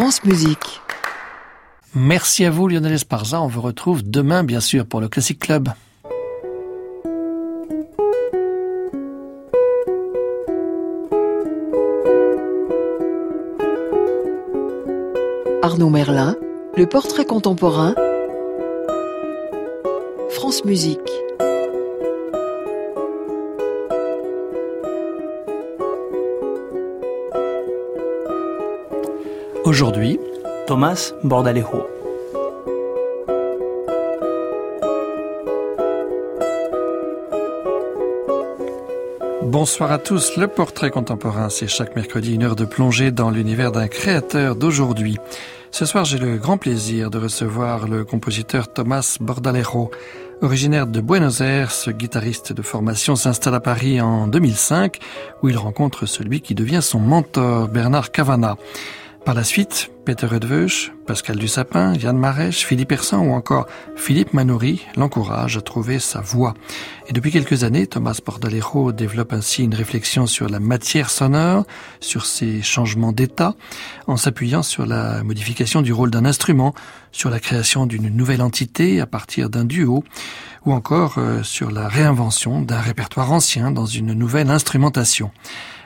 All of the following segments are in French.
France Musique. Merci à vous Lionel Esparza. On vous retrouve demain bien sûr pour le Classic Club. Arnaud Merlin, le portrait contemporain. France Musique. Aujourd'hui, Thomas Bordalejo. Bonsoir à tous. Le portrait contemporain, c'est chaque mercredi une heure de plongée dans l'univers d'un créateur d'aujourd'hui. Ce soir, j'ai le grand plaisir de recevoir le compositeur Thomas Bordalero. Originaire de Buenos Aires, ce guitariste de formation s'installe à Paris en 2005, où il rencontre celui qui devient son mentor, Bernard Cavana. Par la suite, Peter Redveuch, Pascal Dussapin, Yann Marèche, Philippe Hersan ou encore Philippe Manoury l'encouragent à trouver sa voix. Et depuis quelques années, Thomas Bordalero développe ainsi une réflexion sur la matière sonore, sur ses changements d'état, en s'appuyant sur la modification du rôle d'un instrument, sur la création d'une nouvelle entité à partir d'un duo, ou encore euh, sur la réinvention d'un répertoire ancien dans une nouvelle instrumentation.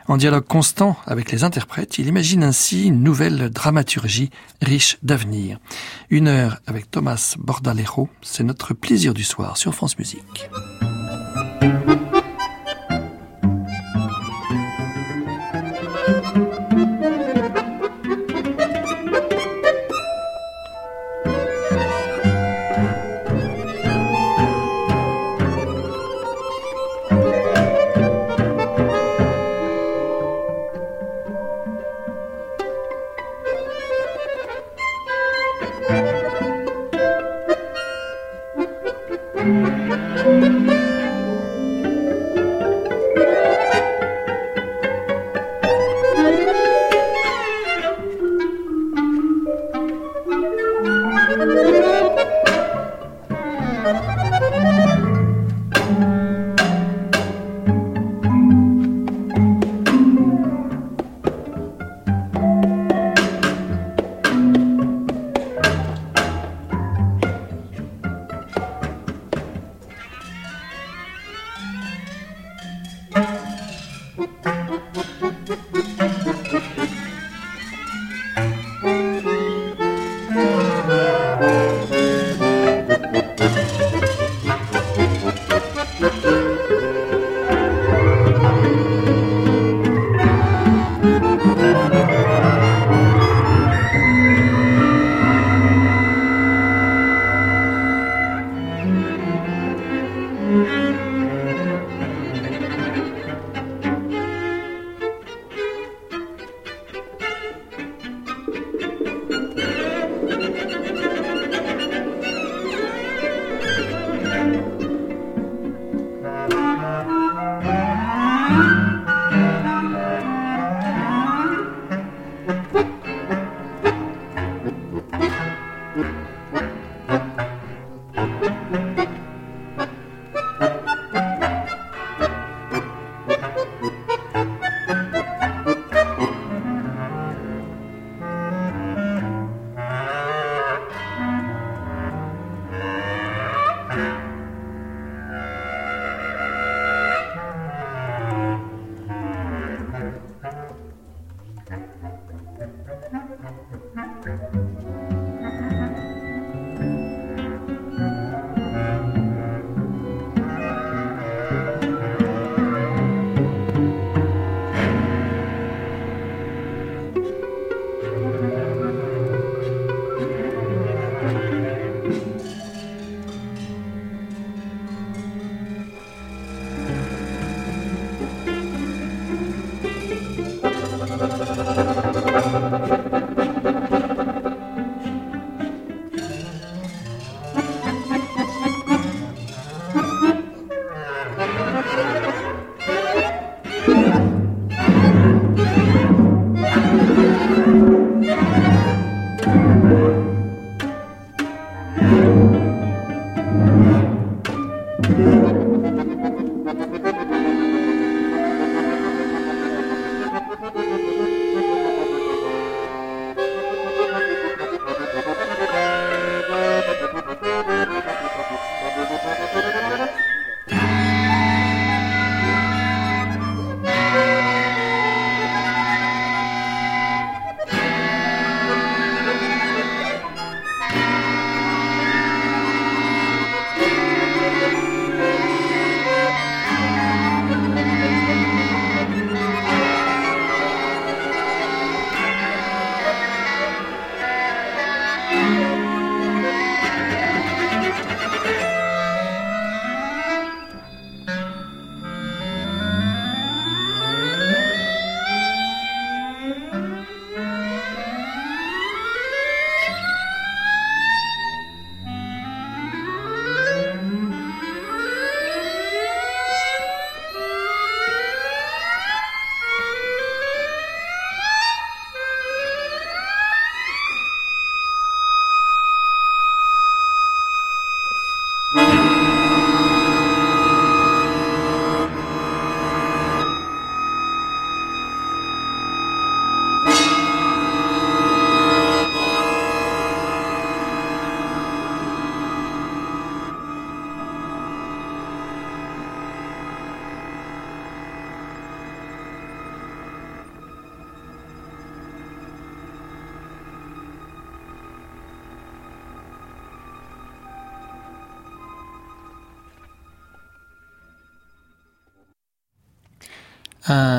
En dialogue constant avec les interprètes, il imagine ainsi une nouvelle dramaturgie riche d'avenir. Une heure avec Thomas Bordalero, c'est notre plaisir du soir sur France Musique.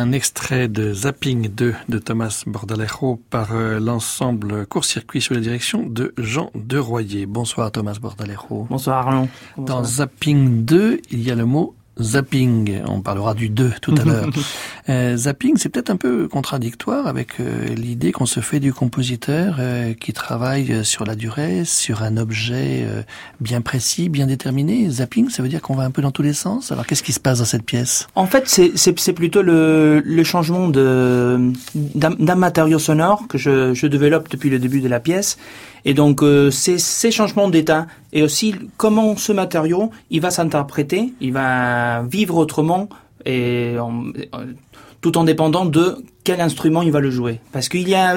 Un extrait de Zapping 2 de Thomas Bordalejo par euh, l'ensemble court-circuit sous la direction de Jean Deroyer. Bonsoir Thomas Bordalejo. Bonsoir Arlon. Dans Zapping 2, il y a le mot zapping. On parlera du 2 tout à l'heure. euh, zapping, c'est peut-être un peu contradictoire avec euh, l'idée qu'on se fait du compositeur euh, qui travaille sur la durée, sur un objet bien précis, bien déterminé. Zapping, ça veut dire qu'on va un peu dans tous les sens? Alors qu'est-ce qui se passe dans cette pièce? En fait, c'est plutôt le, le changement d'un matériau sonore que je, je développe depuis le début de la pièce et donc euh, ces, changements d'état et aussi comment ce matériau il va s'interpréter, il va vivre autrement et tout en dépendant de quel instrument il va le jouer. Parce qu'il y a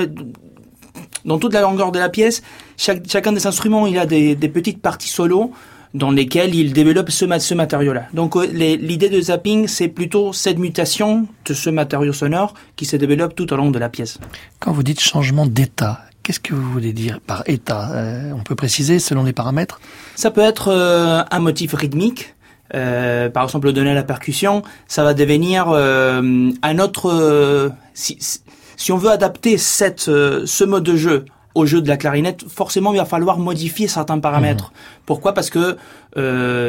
dans toute la longueur de la pièce, chaque, chacun des instruments il a des, des petites parties solo dans lesquelles il développe ce, ce matériau-là. Donc euh, l'idée de zapping, c'est plutôt cette mutation de ce matériau sonore qui se développe tout au long de la pièce. Quand vous dites changement d'état, Qu'est-ce que vous voulez dire par état? Euh, On peut préciser selon les paramètres? Ça peut être euh, un motif rythmique. Euh, par exemple, donner la percussion, ça va devenir un autre. Si, si, on veut adapter cette, ce mode de jeu au jeu de la clarinette, forcément, il va falloir modifier certains paramètres. Mmh. Pourquoi? Parce que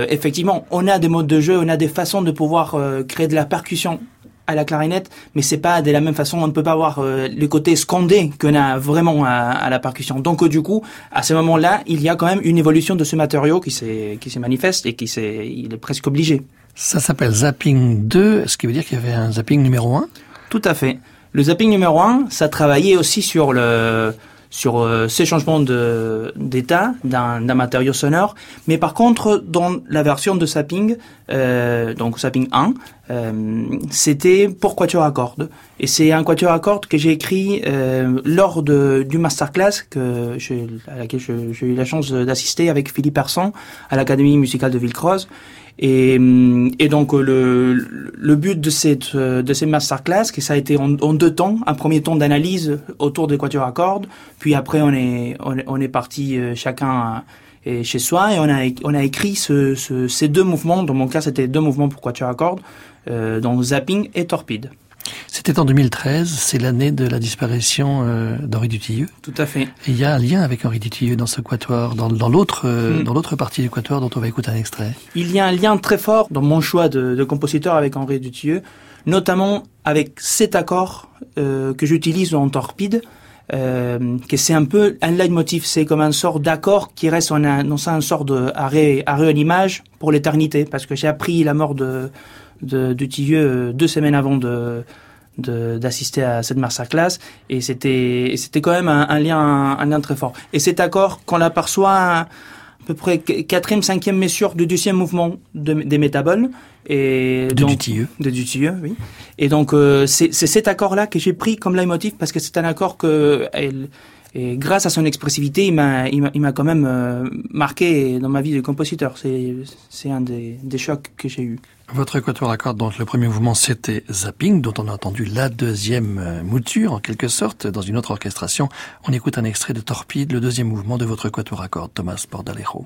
effectivement, on a des modes de jeu, on a des façons de pouvoir créer de la percussion à la clarinette, mais c'est pas de la même façon. On ne peut pas avoir euh, le côté scandé qu'on a vraiment à, la percussion. Donc euh, du coup, à ce moment-là, il y a quand même une évolution de ce matériau qui s'est qui se manifeste et qui s'est il est presque obligé. Ça s'appelle zapping 2, ce qui veut dire qu'il y avait un zapping numéro 1 Tout à fait. Le zapping numéro 1, ça travaillait aussi sur le sur euh, ces changements d'état d'un matériau sonore. Mais par contre, dans la version de Sapping, euh, donc Sapping 1, euh, c'était pour quatuor à cordes. Et c'est un quatuor à cordes que j'ai écrit lors de, du masterclass que à laquelle j'ai eu la chance d'assister avec Philippe Persson à l'Académie musicale de Villecroze. Et, et, donc le, le but de cette de ces masterclass, que ça a été en, deux temps, un premier temps d'analyse autour des quatuors à cordes, puis après on est on, est parti euh, chacun euh, chez soi et on a on a écrit ce, ce, ces deux mouvements. Dans mon cas, c'était deux mouvements pour quatuor à cordes, euh, donc zapping et torpide. C'était en 2013, c'est l'année de la disparition euh, d'Henri Dutilleux. Tout à fait. Et il y a un lien avec Henri Dutilleux dans ce quatuor, dans, dans l'autre euh, hmm. dans l'autre partie du quatuor dont on va écouter un extrait. Il y a un lien très fort dans mon choix de, de compositeur avec Henri Dutilleux, notamment avec cet accord euh, que j'utilise en torpide. Que c'est un peu un leitmotiv, c'est comme un sort d'accord qui reste en un, dans un sort de arrêt, arrêt en image pour l'éternité, parce que j'ai appris la mort de, de, de Tilleux euh, deux semaines avant de d'assister à cette masterclass. Et c'était c'était quand même un, lien un, lien très fort. Et cet accord qu'on l'aperçoit à peu près quatrième cinquième mesure du deuxième mouvement de, des métaboles. Et de donc, Dutilleux de Dutilleux oui. Et donc euh, c'est cet accord là que j'ai pris comme leitmotiv parce que c'est un accord que elle, et grâce à son expressivité, il m'a, il m'a, quand même euh, marqué dans ma vie de compositeur. C'est, un des, des chocs que j'ai eu. Votre quatuor à cordes, donc le premier mouvement, c'était Zapping, dont on a entendu la deuxième euh, mouture, en quelque sorte, dans une autre orchestration. On écoute un extrait de Torpide, le deuxième mouvement de votre quatuor à cordes, Thomas Bordalero.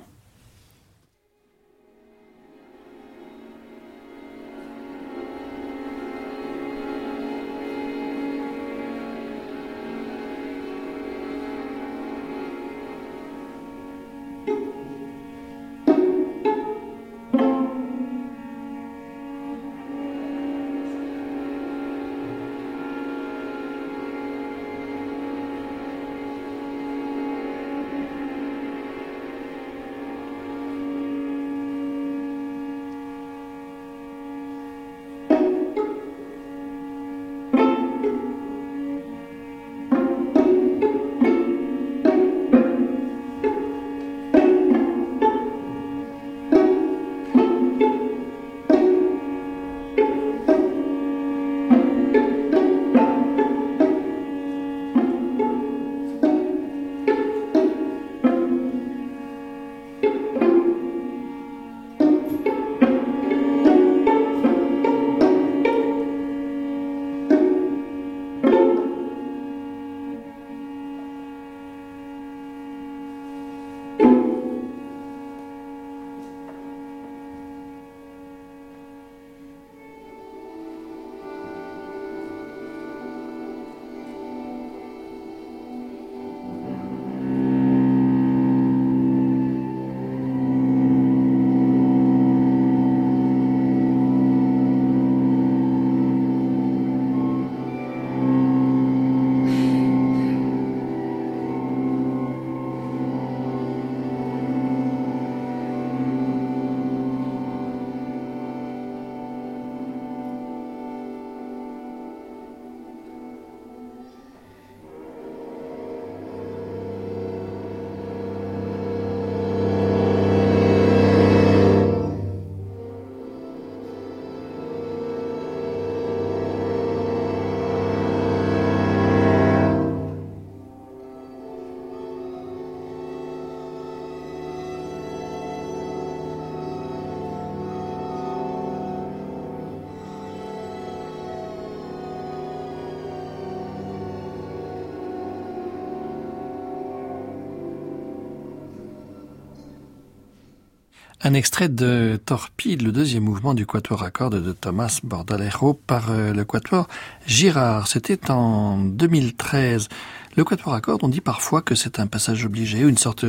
Un extrait de Torpide, le deuxième mouvement du quatuor à cordes de Thomas Bordalero par euh, le quatuor Girard. C'était en 2013. Le quatuor à cordes, on dit parfois que c'est un passage obligé, une sorte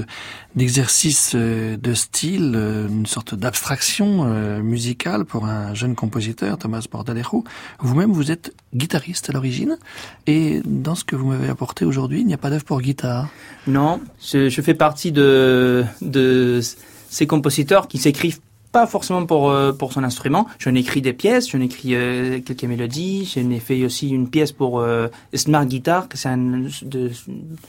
d'exercice euh, de style, euh, une sorte d'abstraction musicale pour un jeune compositeur, Thomas Bordalero. Vous-même, vous êtes guitariste à l'origine, et dans ce que vous m'avez apporté aujourd'hui, il n'y a pas d'œuvre pour guitare. Non, je, je fais partie de, de ces compositeurs qui s'écrivent pas forcément pour euh, pour son instrument. J'en ai écrit des pièces, j'en ai écrit euh, quelques mélodies. J'en ai fait aussi une pièce pour euh, Smart Guitar, que c'est une,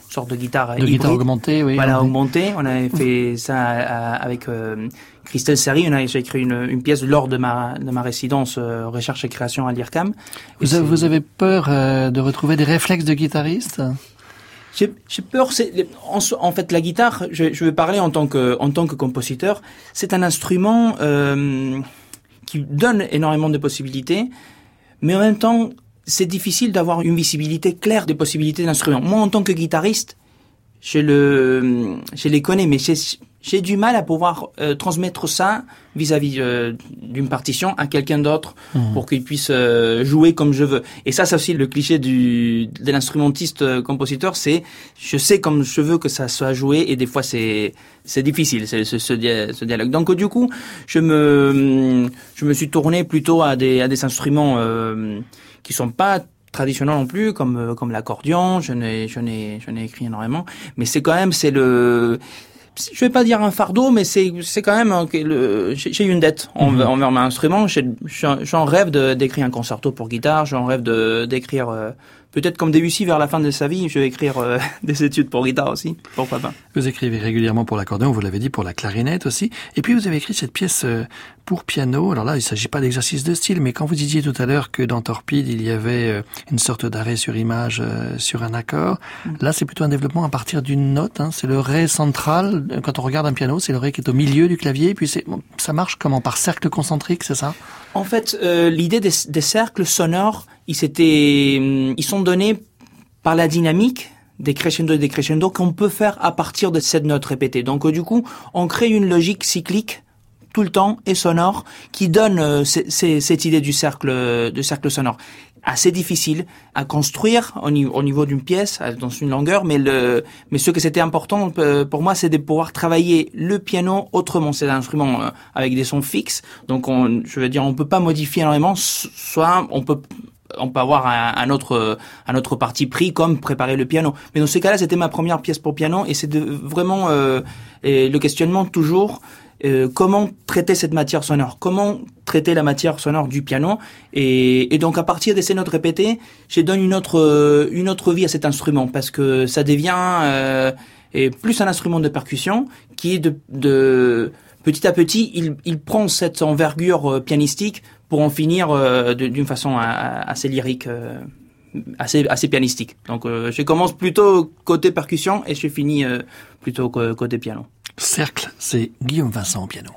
sorte de guitare. De guitare augmentée, oui. Voilà, augmentée. On avait fait ça avec Christelle Seri. On a j'ai écrit une, une, pièce lors de ma de ma résidence recherche et création à l'IRCAM. Vous, vous avez peur de retrouver des réflexes de guitariste? J'ai peur. En, fait, la guitare, je, vais parler en tant que compositeur. C'est un instrument euh, qui donne énormément de possibilités, mais en même temps, c'est difficile d'avoir une visibilité claire des possibilités de l'instrument. Moi, en tant que guitariste, je le, je les connais, mais j'ai du mal à pouvoir euh, transmettre ça vis-à-vis euh, d'une partition à quelqu'un d'autre mmh. pour qu'il puisse euh, jouer comme je veux. Et ça, c'est aussi le cliché du de l'instrumentiste compositeur, c'est je sais comme je veux que ça soit joué et des fois c'est c'est difficile ce, ce, ce, dialogue. Donc du coup, je me je me suis tourné plutôt à des à des instruments qui sont pas traditionnel non plus, comme euh, comme l'accordion. Je n'ai je n'ai je n'ai écrit énormément, mais c'est quand même c'est le je vais pas dire un fardeau, mais c'est c'est quand même le j'ai une dette envers, mhm. envers mon instrument. J'en rêve d'écrire un concerto pour guitare. J'en rêve de d'écrire euh, peut-être comme Debussy vers la fin de sa vie, je vais écrire euh, des études pour guitare aussi. Pourquoi pas Vous écrivez régulièrement pour l'accordéon, vous l'avez dit, pour la clarinette aussi. Et puis vous avez écrit cette pièce euh, pour piano. Alors là, il ne s'agit pas d'exercice de style, mais quand vous disiez tout à l'heure que dans Torpide, il y avait euh, une sorte d'arrêt sur image sur un accord, mm. là c'est plutôt un développement à partir d'une note. Hein. C'est le ré central. Quand on regarde un piano, c'est le ré qui est au milieu du clavier. puis c'est ça marche comment? Par cercle concentrique, c'est ça? En fait, l'idée des, des cercles sonores ils hum, ils sont donnés par la dynamique des crescendo et des crescendo qu'on peut faire à partir de cette note répétée. Donc du coup, on crée une logique cyclique tout le temps et sonore qui donne euh, cette idée du cercle, de cercle sonore. Assez difficile à construire au niveau, au niveau d'une pièce, dans une longueur, mais le, mais ce que c'était important euh, pour moi, c'est de pouvoir travailler le piano autrement. C'est un instrument euh, avec des sons fixes, donc on, je veux dire, on peut pas modifier énormément. Soit on peut on peut avoir un, autre un autre parti pris comme préparer le piano. Mais dans ce cas-là, c'était ma première pièce pour piano et c'est vraiment euh, le questionnement toujours euh, comment traiter cette matière sonore, comment traiter la matière sonore du piano? Et, donc à partir de ces notes répétées, je donne une autre une autre vie à cet instrument parce que ça devient euh, et plus un instrument de percussion qui est de, de petit à petit, il, il prend cette envergure pianistique pour en finir euh, d'une façon assez lyrique, euh, assez, assez pianistique. Donc euh, je commence plutôt côté percussion et je finis plutôt côté piano. Cercle, c'est Guillaume Vincent au piano.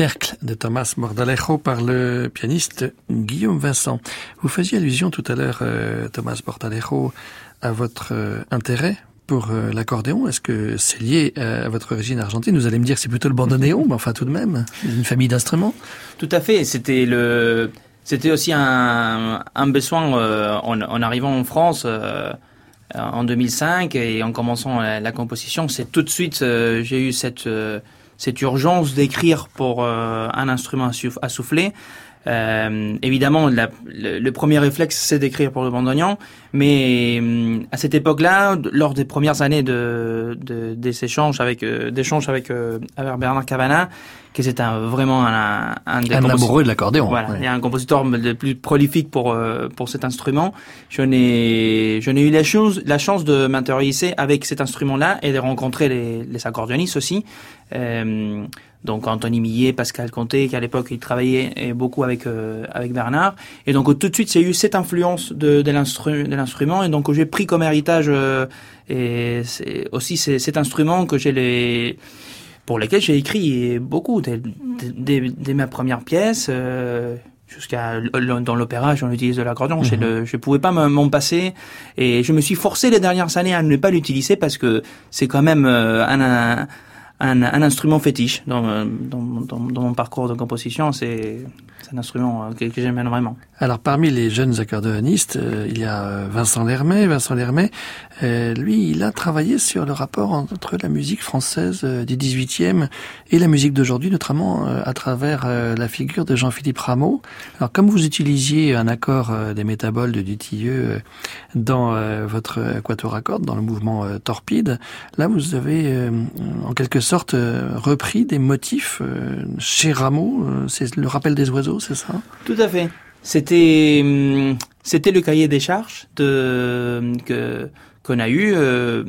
Cercle de Thomas Bordalejo par le pianiste Guillaume Vincent. Vous faisiez allusion tout à l'heure, euh, Thomas Bordalejo, à votre euh, intérêt pour euh, l'accordéon. Est-ce que c'est lié à votre origine argentine? Vous allez me dire que c'est plutôt le bandoneon, mais enfin tout de même, une famille d'instruments. Tout à fait. C'était le, c'était aussi un, besoin en, en, arrivant en France. en 2005 et en commençant la, la composition, c'est tout de suite j'ai eu cette cette urgence d'écrire pour euh, un instrument à souffler. Euh, évidemment, le, premier réflexe, c'est d'écrire pour le bandoneon, mais euh, à cette époque-là, lors des premières années de, de des échanges avec euh, d'échanges avec, avec Bernard Cavana, que c'est un, vraiment un, un, des un amoureux de l'accordéon. Voilà, il y a un compositeur le plus prolifique pour pour cet instrument. Je n'ai je n'ai eu la chance la chance de m'intéresser avec cet instrument-là et de rencontrer les, les accordéonistes aussi. Euh, donc Anthony Millet, Pascal Conté, qui à l'époque il travaillait beaucoup avec euh, avec Bernard. Et donc tout de suite, a eu cette influence de, de l'instrument, et donc j'ai pris comme héritage euh, et c'est aussi cet instrument que j'ai les pour lesquels j'ai écrit beaucoup dès, dès, ma première pièce. Euh, jusqu'à dans l'opéra, j'en utilise de l'accordéon. Je ne je pouvais pas m'en passer et je me suis forcé les dernières années à ne pas l'utiliser parce que c'est quand même un, un un, un, instrument fétiche dans, dans, dans, dans, mon parcours de composition. C'est un instrument euh, que, j'aime énormément. Alors parmi les jeunes accordéonistes, euh, il y a euh, Vincent Lermet. Vincent Lermet, lui, il a travaillé sur le rapport entre la musique française du 18e et la musique d'aujourd'hui, notamment à travers la figure de Jean-Philippe Rameau. Alors comme vous utilisiez un accord des métaboles de Dutilleux dans votre quatuor à dans le mouvement torpide, là vous avez en quelque repris des motifs chez Rameau. C'est le rappel des oiseaux, c'est ça? Tout à fait. C'était hum, c'était le cahier des charges que qu'on a eu euh,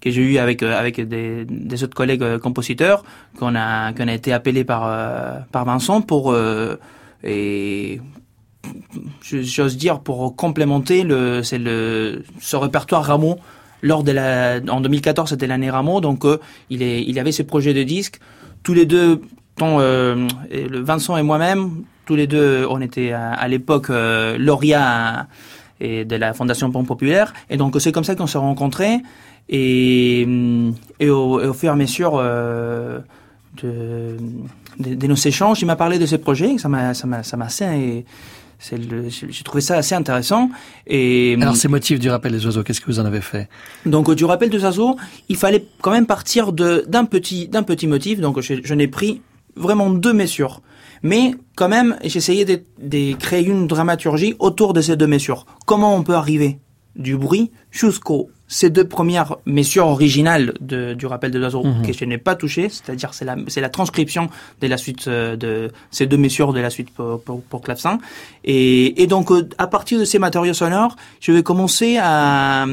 que j'ai eu avec euh, avec des, autres collègues euh, compositeurs qu'on a qu'on a été appelé par par Vincent pour et j'ose dire pour complémenter le c'est le ce répertoire Rameau lors de la en 2014 c'était l'année Rameau donc il est il avait ce projet de disque tous les deux tant le Vincent et moi-même tous les deux, on était à, l'époque euh, lauréats et de la Fondation Pompe Populaire. Et donc, c'est comme ça qu'on s'est rencontrés. Et, au, et, au, fur et à mesure euh, de, nos échanges, il m'a parlé de ce projet. Ça m'a, ça m'a, ça m'a. J'ai trouvé ça assez intéressant. Et alors ces motifs du rappel des oiseaux, qu'est-ce que vous en avez fait? Donc du rappel des oiseaux, il fallait quand même partir de d'un petit d'un petit motif. Donc je, je n'ai pris vraiment deux messures. Mais quand même, j'essayais de, de, créer une dramaturgie autour de ces deux messures. Comment on peut arriver? Du bruit jusqu'aux ces deux premières messures originales de, du rappel de l'oiseau mhm. que je n'ai pas touché, c'est-à-dire c'est la, la transcription de la suite euh, de ces deux messures de la suite pour, pour, pour clavecin. Et, et donc euh, à partir de ces matériaux sonores, je vais commencer à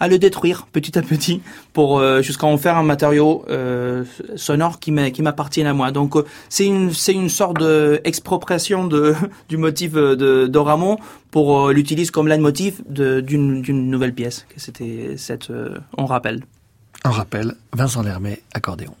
à le détruire petit à petit pour euh, jusqu'à en faire un matériau euh, sonore qui m'appartient à moi. Donc euh, c'est une c'est une sorte d'expropriation de du motif de, Ramon pour l'utiliser comme leitmotiv d'une d'une nouvelle pièce. C'était cette on rappelle. On rappelle Vincent Lermet accordéon.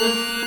Thank you.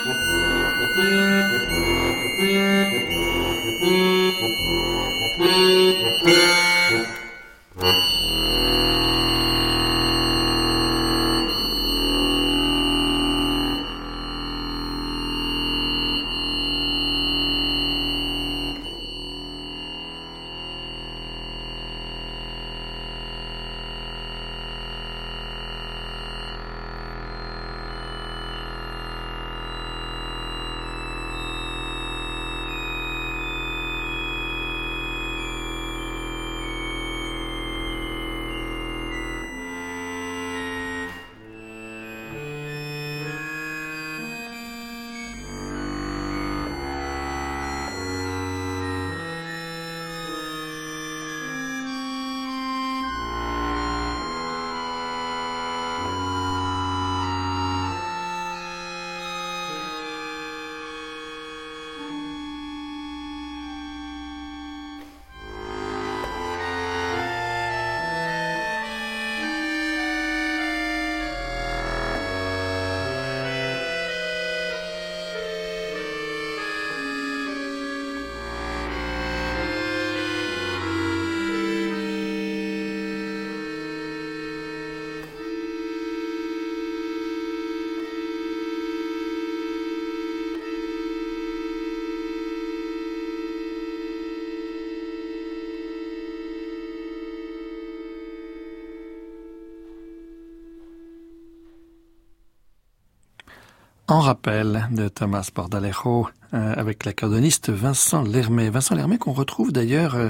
En rappel de Thomas Bordalejo euh, avec l'accordoniste Vincent Lermet. Vincent Lermet qu'on retrouve d'ailleurs euh,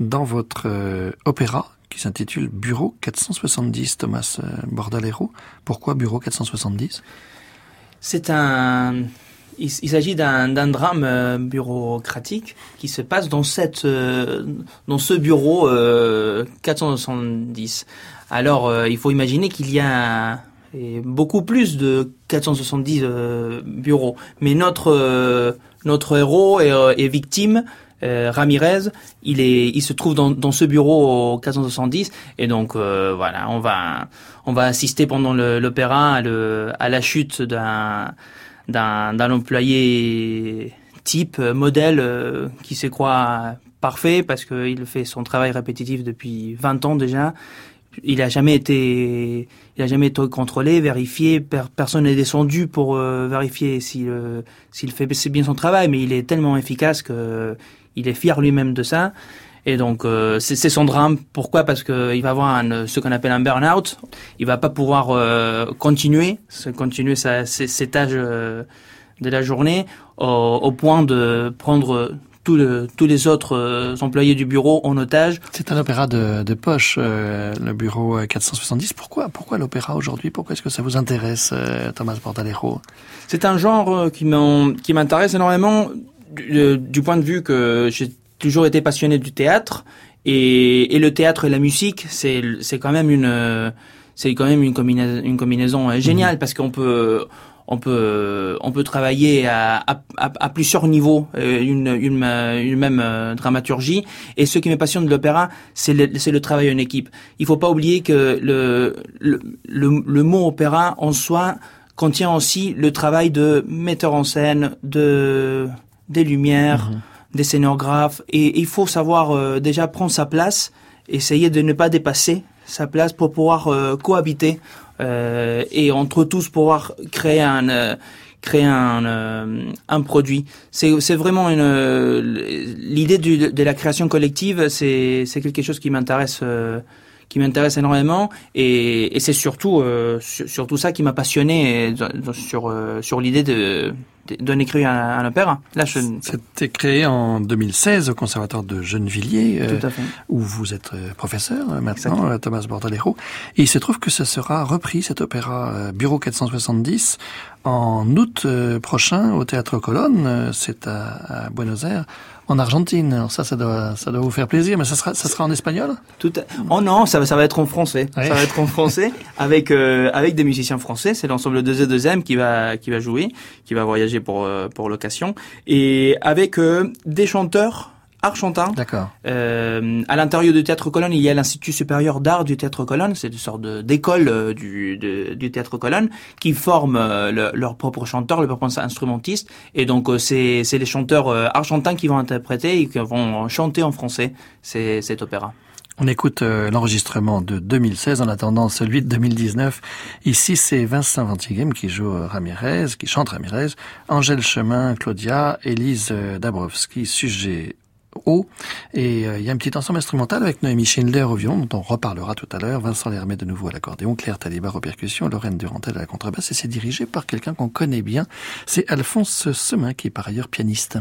dans votre euh, opéra qui s'intitule Bureau 470, Thomas Bordalero. Pourquoi Bureau 470 C'est un... Il, s'agit d'un drame bureaucratique qui se passe dans, cette, dans ce bureau 470. Alors, il faut imaginer qu'il y a et beaucoup plus de 470 euh, bureaux. Mais notre euh, notre héros est, euh, victime. Ramirez, il est, il se trouve dans, dans ce bureau au 470 et donc voilà, on va on va assister pendant l'opéra à, à la chute d'un d'un d'un employé type modèle qui se croit parfait parce qu'il fait son travail répétitif depuis 20 ans déjà il a jamais été, il a jamais été contrôlé, vérifié. personne n'est descendu pour euh, vérifier s'il euh, s'il fait bien son travail, mais il est tellement efficace que il est fier lui-même de ça. Et donc euh, c'est son drame. Pourquoi? Parce que il va avoir ce qu'on appelle un burn-out. Il va pas pouvoir continuer, continuer sa, ses, tâches de la journée au point de prendre tous les autres euh, employés du bureau en otage. C'est un opéra de, de poche, euh, le bureau 470. Pourquoi, pourquoi l'opéra aujourd'hui? Pourquoi est-ce que ça vous intéresse, euh, Thomas Bordalero C'est un genre qui m'intéresse énormément du, du, point de vue que j'ai toujours été passionné du théâtre et, et le théâtre et la musique, c'est c'est quand même une c'est quand même une combinaison, une combinaison géniale mmh. parce qu'on peut on peut on peut travailler à, à, plusieurs niveaux euh, une, une, une, même euh, dramaturgie. Et ce qui me passionne de l'opéra c'est le, c'est le travail en équipe. Il faut pas oublier que le le, le, mot opéra en soi contient aussi le travail de metteur en scène de des lumières mhm. des scénographes. Et il faut savoir euh, déjà prendre sa place essayer de ne pas dépasser sa place pour pouvoir cohabiter euh, et entre tous pouvoir créer un euh, créer un, euh, un produit. C'est, c'est vraiment une l'idée de la création collective. C'est, c'est quelque chose qui m'intéresse qui m'intéresse énormément et, et c'est surtout surtout ça qui m'a passionné sur sur l'idée de d'un écrire un, un, opéra. Là, je... C'était créé en 2016 au Conservatoire de Gennevilliers, euh, où vous êtes euh, professeur euh, maintenant, Thomas Bordalero. Et il se trouve que ça sera repris, cet opéra Bureau 470, en août prochain au Théâtre Colonne. C'est à, à Buenos Aires en Argentine. Alors ça, ça doit, ça doit vous faire plaisir, mais ça sera, ça sera en espagnol? Tout. Oh non, ça, ça va être en français. Ça va être en français avec euh, avec des musiciens français. C'est l'ensemble de Z2M qui va qui va jouer, qui va voyager pour euh, pour l'occasion, et avec euh, des chanteurs Argentin. D'accord. Euh, à l'intérieur du Théâtre Colonne, il y a l'Institut supérieur d'art du Théâtre Colonne. C'est une sorte d'école euh, du, du Théâtre Colonne qui forme euh, leurs propres chanteurs, leurs propres instrumentistes. Et donc, euh, c'est les chanteurs argentins qui vont interpréter et qui vont chanter en français cet opéra. On écoute l'enregistrement de 2016 en attendant celui de 2019. Ici, c'est Vincent Ventigem qui joue Ramirez, qui chante Ramirez, Angèle Chemin, Claudia, Élise Dabrowski, sujet Et euh, il y a un petit ensemble instrumental avec Noémie Schindler au violon, dont on reparlera tout à l'heure, Vincent Lermet de nouveau à l'accordéon, Claire Talibar aux percussions, Lorraine Durantel à la contrebasse, et c'est dirigé par quelqu'un qu'on connaît bien, c'est Alphonse Semin, qui est par ailleurs pianiste.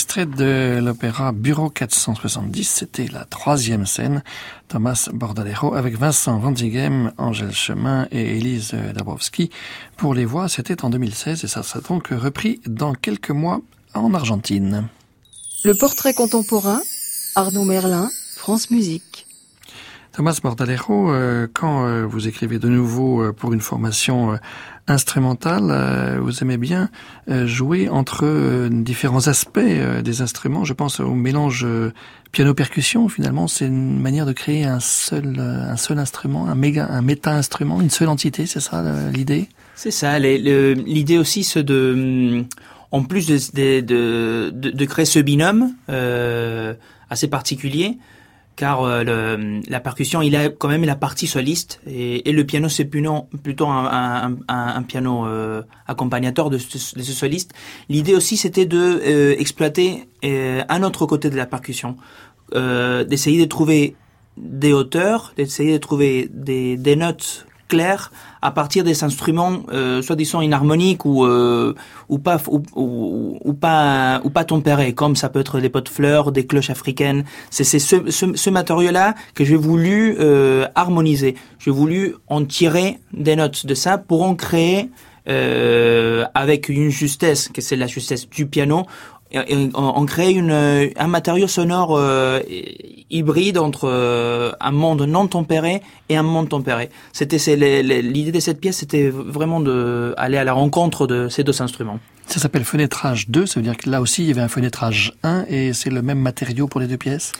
Extrait de l'opéra Bureau 470, c'était la troisième scène, Thomas Bordalero avec Vincent Van Angèle Chemin et Élise Dabrowski. Pour les voix, c'était en 2016 et ça sera donc repris dans quelques mois en Argentine. Le portrait contemporain, Arnaud Merlin, France Musique. Thomas Bordalero, euh, quand euh, vous écrivez de nouveau euh, pour une formation instrumentale, vous aimez bien jouer entre différents aspects des instruments. Je pense au mélange piano-percussion. Finalement, c'est une manière de créer un seul, un seul instrument, un méga, un méta-instrument, une seule entité. C'est ça l'idée? C'est ça. L'idée aussi, c'est de, en plus de, de, de, de, créer ce binôme assez particulier car euh, la percussion, il a quand même la partie soliste et, le piano, c'est plutôt, un, un, piano euh, accompagnateur de ce, soliste. L'idée aussi, c'était de euh, exploiter un autre côté de la percussion, d'essayer de trouver des hauteurs, d'essayer de trouver des notes claires à partir des instruments euh, soi-disant inharmoniques ou euh, ou pas ou, ou, pas ou pas tempérés comme ça peut être des pots de fleurs des cloches africaines. C'est c'est ce, ce, ce matériau là que j'ai voulu euh, harmoniser. J'ai voulu en tirer des notes de ça pour en créer euh, avec une justesse que c'est la justesse du piano on, crée une, un matériau sonore euh, hybride entre euh, un monde non tempéré et un monde tempéré. C'était l'idée de cette pièce, c'était vraiment de aller à la rencontre de ces deux instruments. Ça s'appelle fenêtrage 2, ça veut dire que là aussi il y avait un fenêtrage 1 et c'est le même matériau pour les deux pièces?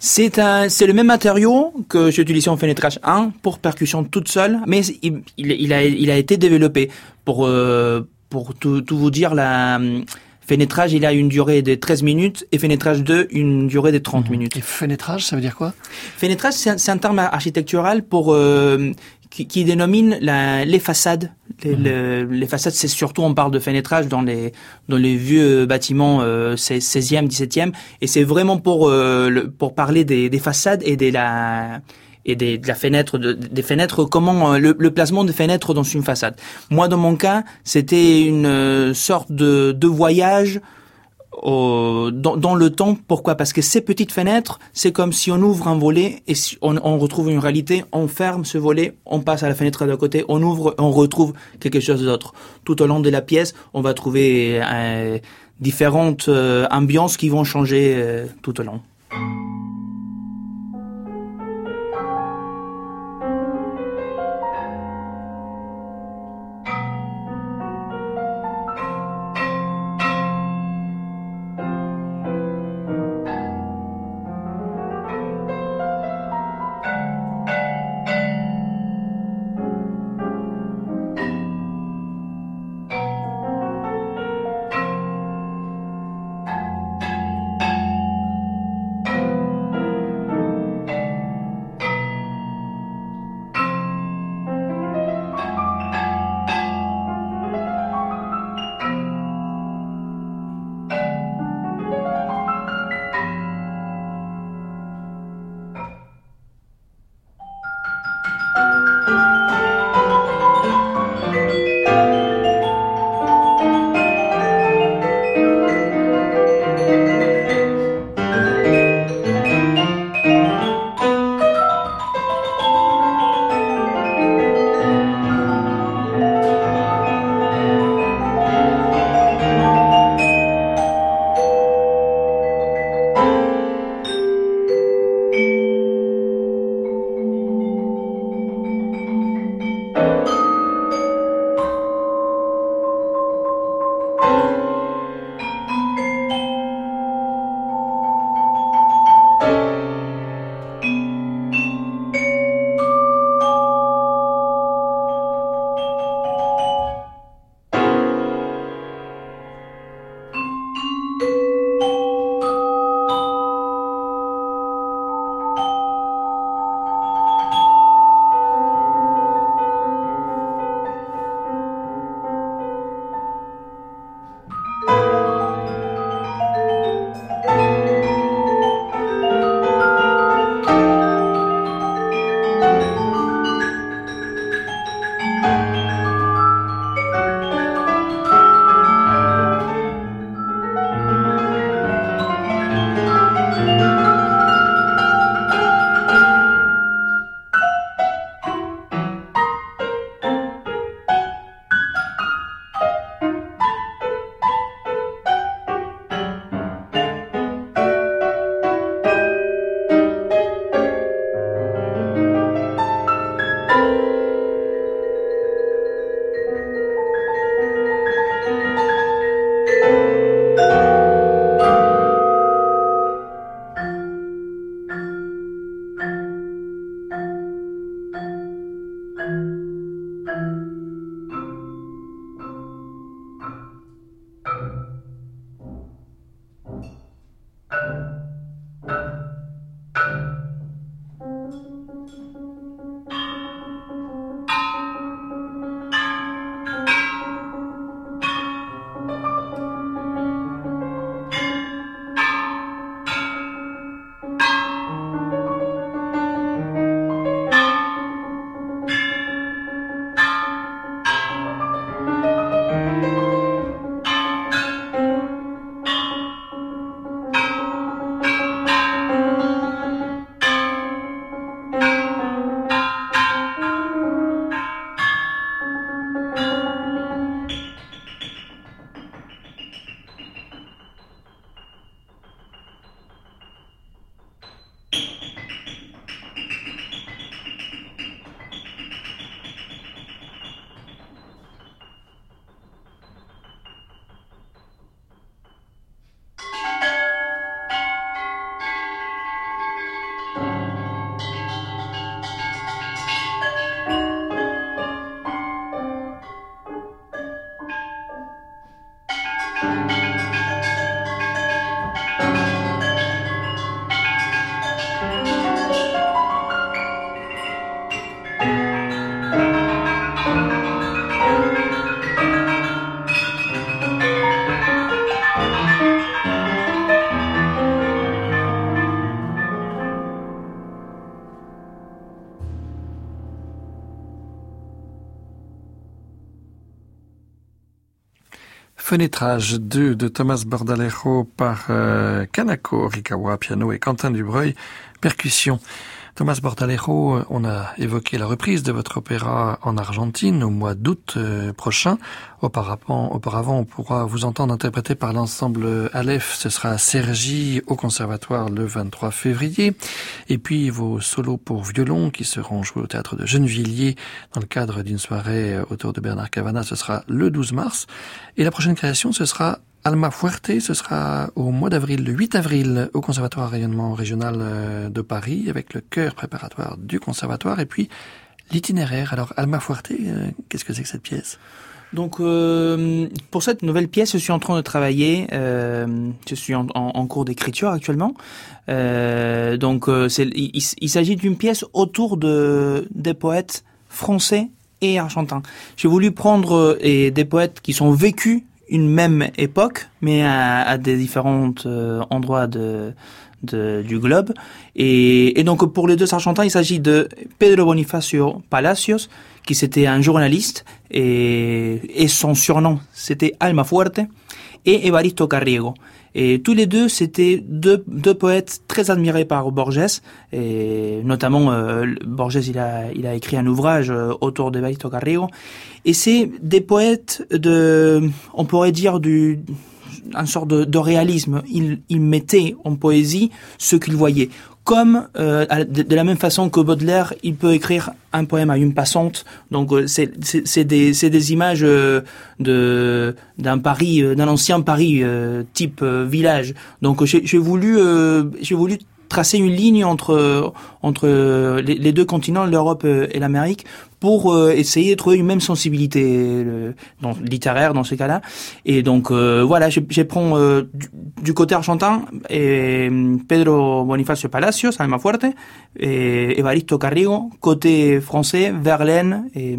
C'est un, c'est le même matériau que j'ai utilisé en fenêtrage 1 pour percussion toute seule, mais il, il, a, il a été développé pour, euh, pour tout, tout vous dire la, Fénétrage, il a une durée de 13 minutes et fénétrage 2, une durée de 30 mhm. minutes. Et fénétrage, ça veut dire quoi? Fénétrage, c'est un, terme architectural pour euh, qui, qui, dénomine la, les façades. Les, mhm. les façades, c'est surtout, on parle de fénétrage dans les dans les vieux bâtiments euh, 16e, 17e, et c'est vraiment pour euh, pour parler des, des façades et de la et des, de la fenêtre, de, des fenêtres, comment euh, le, placement des fenêtres dans une façade. Moi, dans mon cas, c'était une euh, sorte de, voyage dans, le temps. Pourquoi? Parce que ces petites fenêtres, c'est comme si on ouvre un volet et on, retrouve une réalité, on ferme ce volet, on passe à la fenêtre de côté, on ouvre, on retrouve quelque chose d'autre. Tout au long de la pièce, on va trouver euh, différentes ambiances qui vont changer tout au long. Fenêtrage 2 de Thomas Bordalejo par euh, Kanako Rikawa, piano et Quentin Dubreuil, percussion. Thomas Bordalejo, on a évoqué la reprise de votre opéra en Argentine au mois d'août euh, prochain. Auparavant, auparavant, on pourra vous entendre interpréter par l'ensemble Aleph. Ce sera à Cergy au Conservatoire le 23 février. Et puis vos solos pour violon qui seront joués au théâtre de Gennevilliers dans le cadre d'une soirée autour de Bernard Cavana. Ce sera le 12 mars. Et la prochaine création, ce sera Alma Fuerte, ce sera au mois d'avril, le 8 avril, au Conservatoire rayonnement régional euh, de Paris, avec le chœur préparatoire du Conservatoire, et puis l'itinéraire. Alors, Alma Fuerte, euh, qu'est-ce que c'est que cette pièce? Donc euh, pour cette nouvelle pièce, je suis en train de travailler. Je suis en, cours d'écriture actuellement. Donc il, s'agit d'une pièce autour de des poètes français et argentins. J'ai voulu prendre des poètes qui sont vécus une même époque, mais à, à des différents euh, endroits de, de, du globe. Et, et, donc pour les deux Argentins, il s'agit de Pedro Bonifacio Palacios, qui c'était un journaliste, et, et son surnom c'était Alma Fuerte, et Evaristo Carriego. Et tous les deux, c'était deux, poètes très admirés par Borges. Et notamment, euh, Borges, il a, écrit un ouvrage euh, autour de Benito Carrillo. Et c'est des poètes de, on pourrait dire du, un sort de, réalisme. Il mettait en poésie ce qu'il voyait comme euh, de, la même façon que Baudelaire, il peut écrire un poème à une passante. Donc euh, c'est des des images euh, de d'un Paris, d'un ancien Paris type village. Donc j'ai voulu j'ai voulu tracer une ligne entre entre les, deux continents, l'Europe et l'Amérique, pour euh, essayer de trouver une même sensibilité littéraire dans ces cas-là. Et donc voilà, je, je prends du, côté argentin et Pedro Bonifacio Palacios, Alma Fuerte, et Evaristo Carrigo, côté français, Verlaine et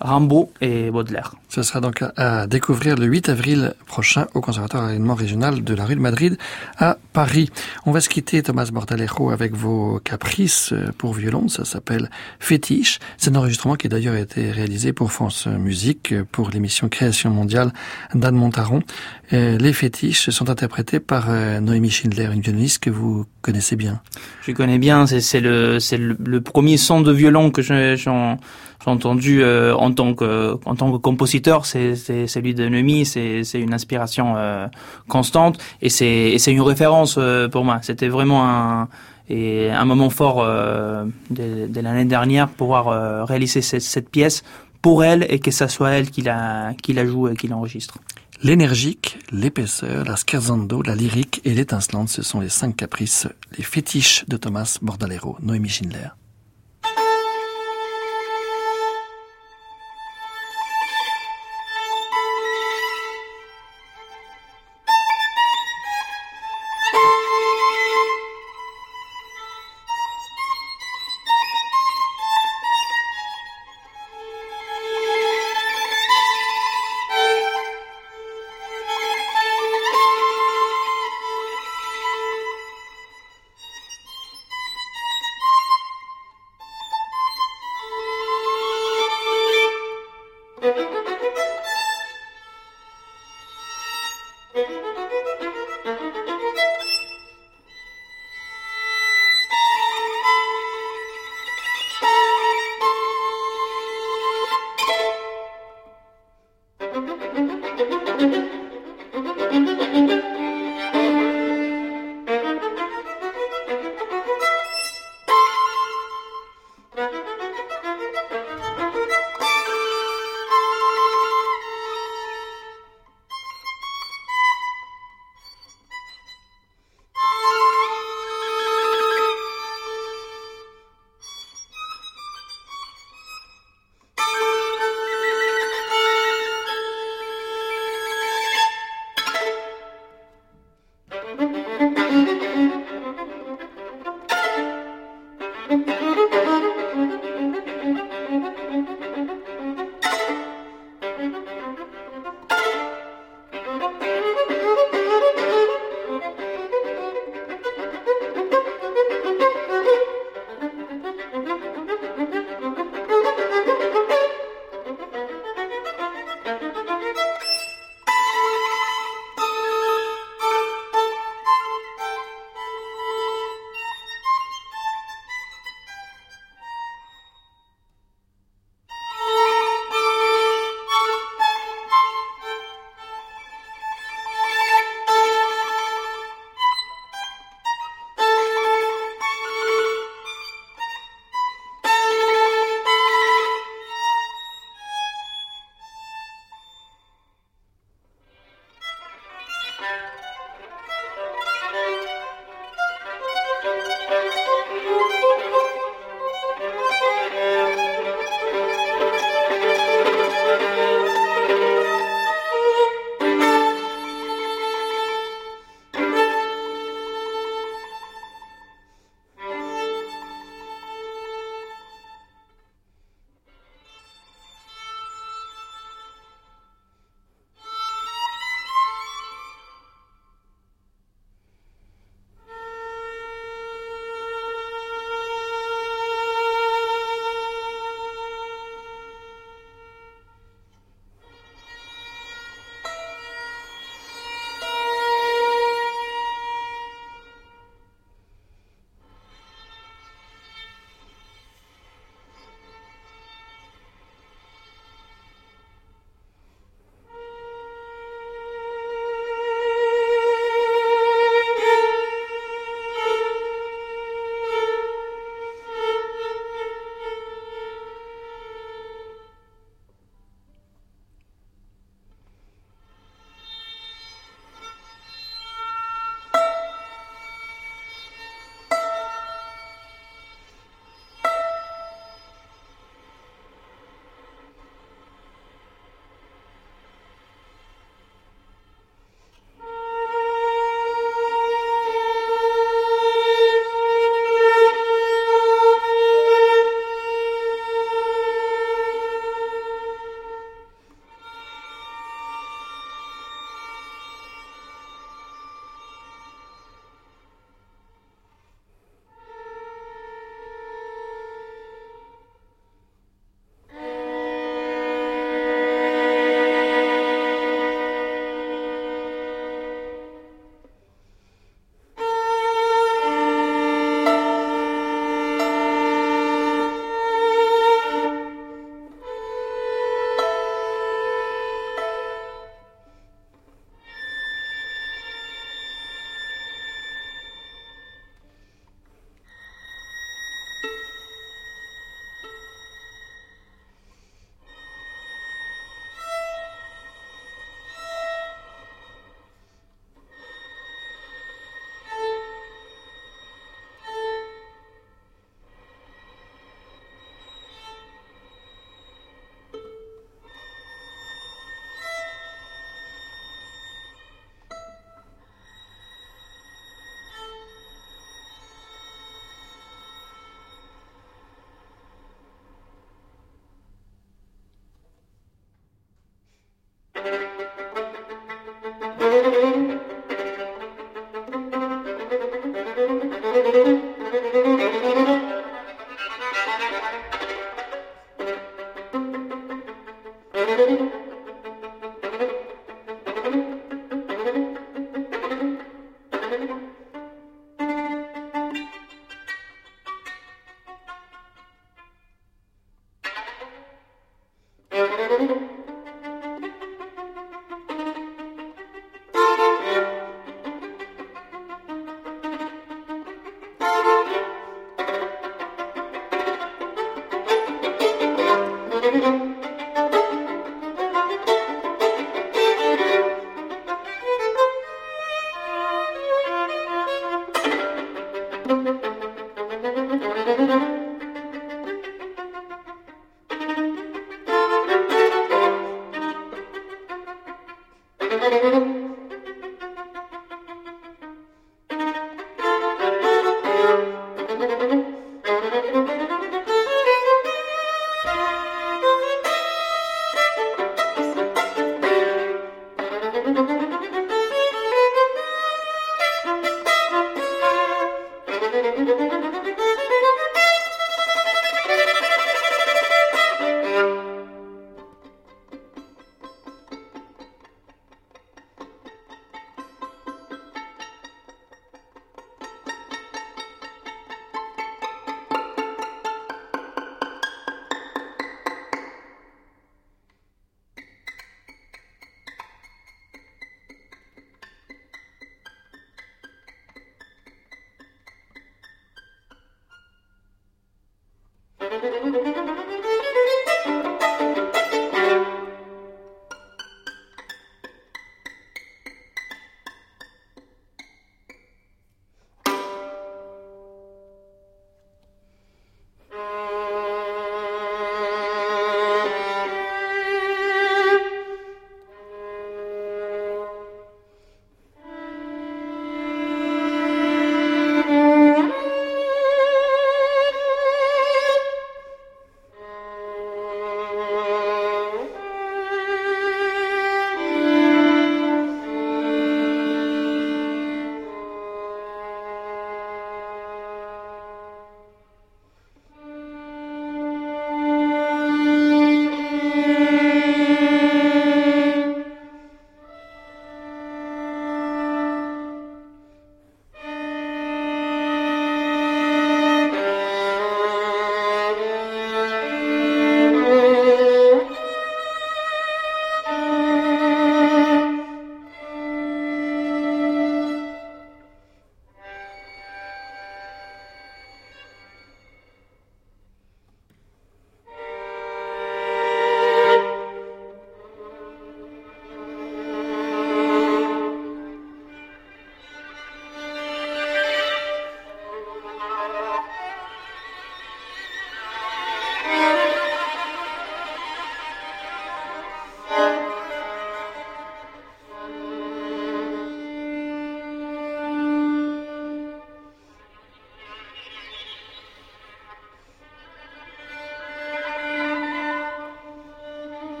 Rimbaud et Baudelaire. Ce sera donc à découvrir le 8 avril prochain au Conservatoire alignement régional de la rue de Madrid à Paris. On va se quitter, Thomas Bordalejo, avec vos caprices pour violon. Ça s'appelle Fétiche. C'est un enregistrement qui a d'ailleurs été réalisé pour France Musique, pour l'émission Création mondiale d'Anne Montaron. Les fétiches sont interprétés par euh, Noémie Schindler, une violoniste que vous connaissez bien. Je connais bien, c'est le, le, le premier son de violon que j'en j'ai entendu euh, en tant que en tant que compositeur, c'est celui de Noémie, c'est une inspiration euh, constante et c'est c'est une référence euh, pour moi. C'était vraiment un et un moment fort de, de l'année dernière pouvoir réaliser cette, cette, pièce pour elle et que ça soit elle qui la qui la joue et qui l'enregistre. L'énergique, l'épaisseur, la scherzando, la lyrique et l'étincelante, ce sont les cinq caprices, les fétiches de Thomas Bordalero, Noémie Schindler.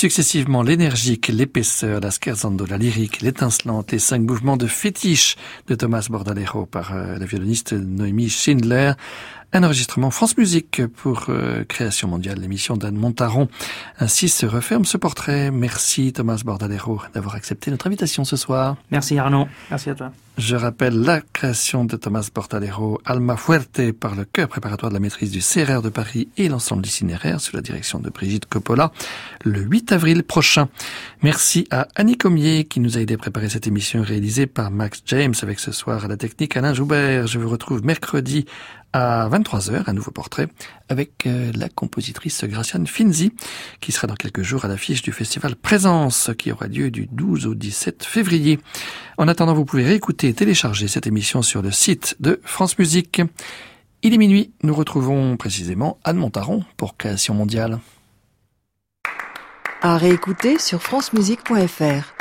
Successivement l'énergique, l'épaisseur, la scherzando, la lyrique, l'étincelante, les cinq mouvements de fétiche de Thomas Bordalero par euh, la violoniste Noémie Schindler, un enregistrement France Musique pour euh, Création Mondiale, l'émission d'Anne Montaron. Ainsi se referme ce portrait. Merci Thomas Bordalero d'avoir accepté notre invitation ce soir. Merci Arnaud. Merci à toi. Je rappelle la création de Thomas Bordalero, Alma Fuerte, par le chœur préparatoire de la maîtrise du CRR de Paris et l'ensemble d'itinéraire sous la direction de Brigitte Coppola, le 8 avril prochain. Merci à Annie Comier qui nous a aidé à préparer cette émission réalisée par Max James avec ce soir à la technique Alain Joubert. Je vous retrouve mercredi à 23h, un nouveau portrait avec euh, la compositrice Graciane Finzi, qui sera dans quelques jours à l'affiche du festival Présence, qui aura lieu du 12 au 17 février. En attendant, vous pouvez réécouter et télécharger cette émission sur le site de France Musique. Il est minuit, nous retrouvons précisément Anne Montaron pour Création mondiale. À réécouter sur francemusique.fr.